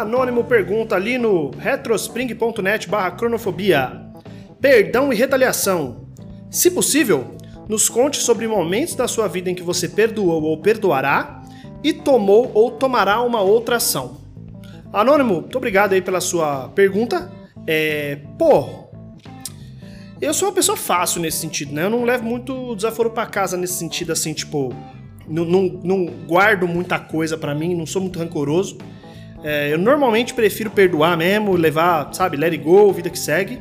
Anônimo pergunta ali no retrospring.net barra cronofobia. Perdão e retaliação. Se possível, nos conte sobre momentos da sua vida em que você perdoou ou perdoará e tomou ou tomará uma outra ação. Anônimo, muito obrigado aí pela sua pergunta. É, pô, eu sou uma pessoa fácil nesse sentido, né? Eu não levo muito desaforo para casa nesse sentido, assim, tipo, não, não, não guardo muita coisa para mim, não sou muito rancoroso. É, eu normalmente prefiro perdoar mesmo, levar, sabe, let it go, vida que segue.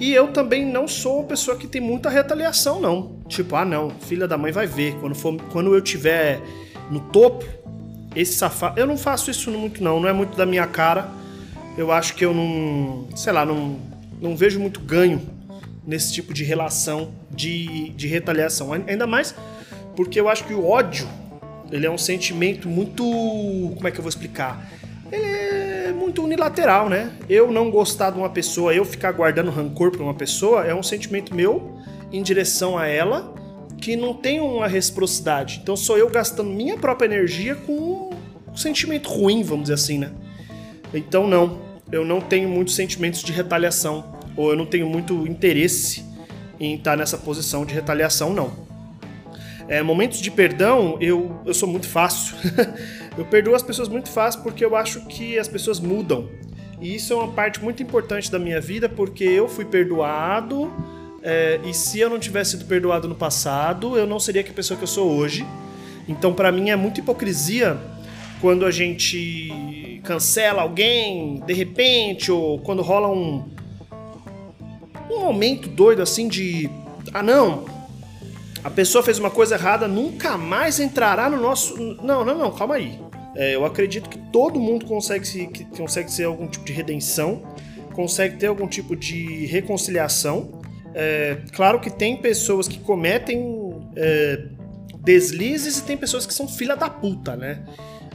E eu também não sou uma pessoa que tem muita retaliação, não. Tipo, ah, não, filha da mãe vai ver. Quando, for, quando eu tiver no topo, esse safado. Eu não faço isso muito, não. Não é muito da minha cara. Eu acho que eu não. Sei lá, não, não vejo muito ganho nesse tipo de relação de, de retaliação. Ainda mais porque eu acho que o ódio ele é um sentimento muito. Como é que eu vou explicar? Ele é muito unilateral, né? Eu não gostar de uma pessoa, eu ficar guardando rancor por uma pessoa, é um sentimento meu em direção a ela que não tem uma reciprocidade. Então sou eu gastando minha própria energia com um sentimento ruim, vamos dizer assim, né? Então não, eu não tenho muitos sentimentos de retaliação, ou eu não tenho muito interesse em estar nessa posição de retaliação, não. É, momentos de perdão, eu, eu sou muito fácil. eu perdoo as pessoas muito fácil porque eu acho que as pessoas mudam. E isso é uma parte muito importante da minha vida porque eu fui perdoado é, e se eu não tivesse sido perdoado no passado, eu não seria a pessoa que eu sou hoje. Então, para mim, é muita hipocrisia quando a gente cancela alguém de repente, ou quando rola um, um momento doido assim de. Ah, não, a pessoa fez uma coisa errada, nunca mais entrará no nosso. Não, não, não, calma aí. É, eu acredito que todo mundo consegue, se, que consegue ser algum tipo de redenção, consegue ter algum tipo de reconciliação é, claro que tem pessoas que cometem é, deslizes e tem pessoas que são filha da puta, né?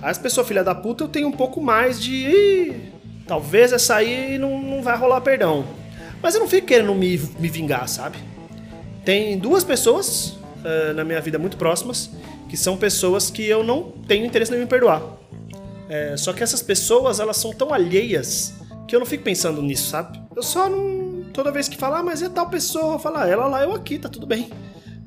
As pessoas filha da puta eu tenho um pouco mais de. Talvez essa aí não, não vai rolar perdão. Mas eu não fico querendo me, me vingar, sabe? Tem duas pessoas uh, na minha vida muito próximas que são pessoas que eu não tenho interesse em me perdoar. É, só que essas pessoas, elas são tão alheias que eu não fico pensando nisso, sabe? Eu só não, toda vez que falar, ah, mas é tal pessoa, falar, ah, ela lá, eu aqui, tá tudo bem.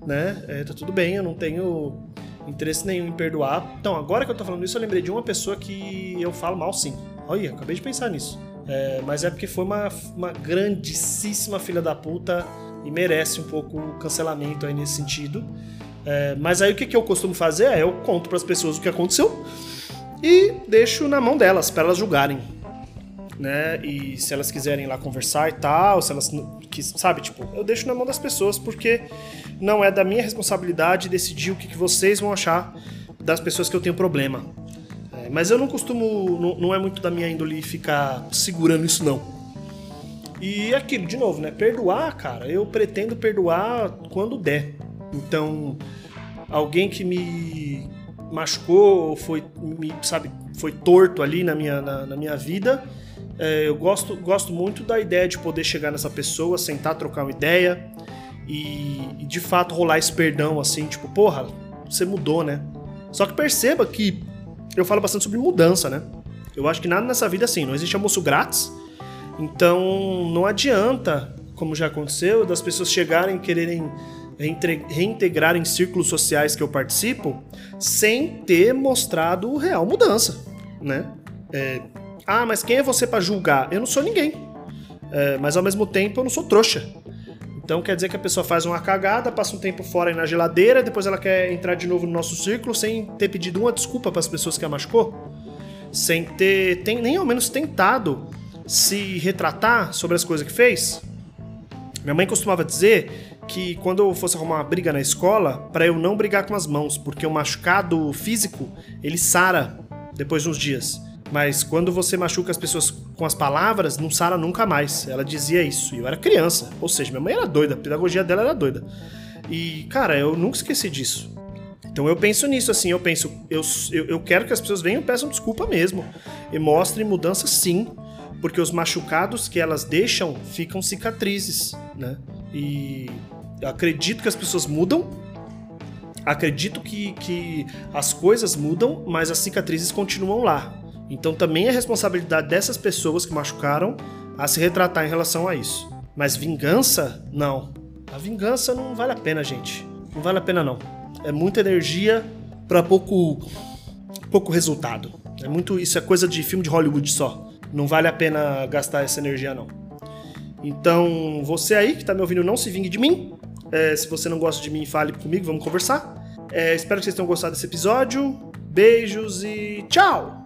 Né? É, tá tudo bem, eu não tenho interesse nenhum em perdoar. Então, agora que eu tô falando isso, eu lembrei de uma pessoa que eu falo mal sim. Olha, acabei de pensar nisso. É, mas é porque foi uma, uma grandíssima filha da puta e merece um pouco o cancelamento aí nesse sentido. É, mas aí o que, que eu costumo fazer é eu conto para as pessoas o que aconteceu e deixo na mão delas, para elas julgarem né? E se elas quiserem lá conversar e tal, se elas sabe, tipo, eu deixo na mão das pessoas porque não é da minha responsabilidade decidir o que, que vocês vão achar das pessoas que eu tenho problema. É, mas eu não costumo, não, não é muito da minha índole ficar segurando isso não. E aquilo, de novo, né? Perdoar, cara, eu pretendo perdoar quando der. Então, alguém que me machucou, foi, me, sabe, foi torto ali na minha, na, na minha vida, é, eu gosto, gosto muito da ideia de poder chegar nessa pessoa, sentar, trocar uma ideia e, e de fato rolar esse perdão assim, tipo, porra, você mudou, né? Só que perceba que eu falo bastante sobre mudança, né? Eu acho que nada nessa vida assim, não existe almoço grátis. Então não adianta, como já aconteceu, das pessoas chegarem e quererem reintegrar em círculos sociais que eu participo sem ter mostrado real mudança, né? É, ah, mas quem é você para julgar? Eu não sou ninguém. É, mas ao mesmo tempo eu não sou trouxa. Então quer dizer que a pessoa faz uma cagada, passa um tempo fora na geladeira, depois ela quer entrar de novo no nosso círculo sem ter pedido uma desculpa para as pessoas que a machucou? Sem ter tem, nem ao menos tentado se retratar sobre as coisas que fez? Minha mãe costumava dizer que quando eu fosse arrumar uma briga na escola, para eu não brigar com as mãos, porque o machucado físico ele sara depois de uns dias. Mas quando você machuca as pessoas com as palavras, não sara nunca mais. Ela dizia isso. E eu era criança. Ou seja, minha mãe era doida, a pedagogia dela era doida. E, cara, eu nunca esqueci disso. Então eu penso nisso, assim, eu penso, eu, eu, eu quero que as pessoas venham e peçam desculpa mesmo. E mostrem mudança sim. Porque os machucados que elas deixam ficam cicatrizes, né? E acredito que as pessoas mudam, acredito que, que as coisas mudam, mas as cicatrizes continuam lá. Então também é responsabilidade dessas pessoas que machucaram a se retratar em relação a isso. Mas vingança? Não. A vingança não vale a pena, gente. Não vale a pena não. É muita energia para pouco pouco resultado. É muito isso é coisa de filme de Hollywood só. Não vale a pena gastar essa energia não. Então, você aí que está me ouvindo, não se vingue de mim. É, se você não gosta de mim, fale comigo, vamos conversar. É, espero que vocês tenham gostado desse episódio. Beijos e tchau!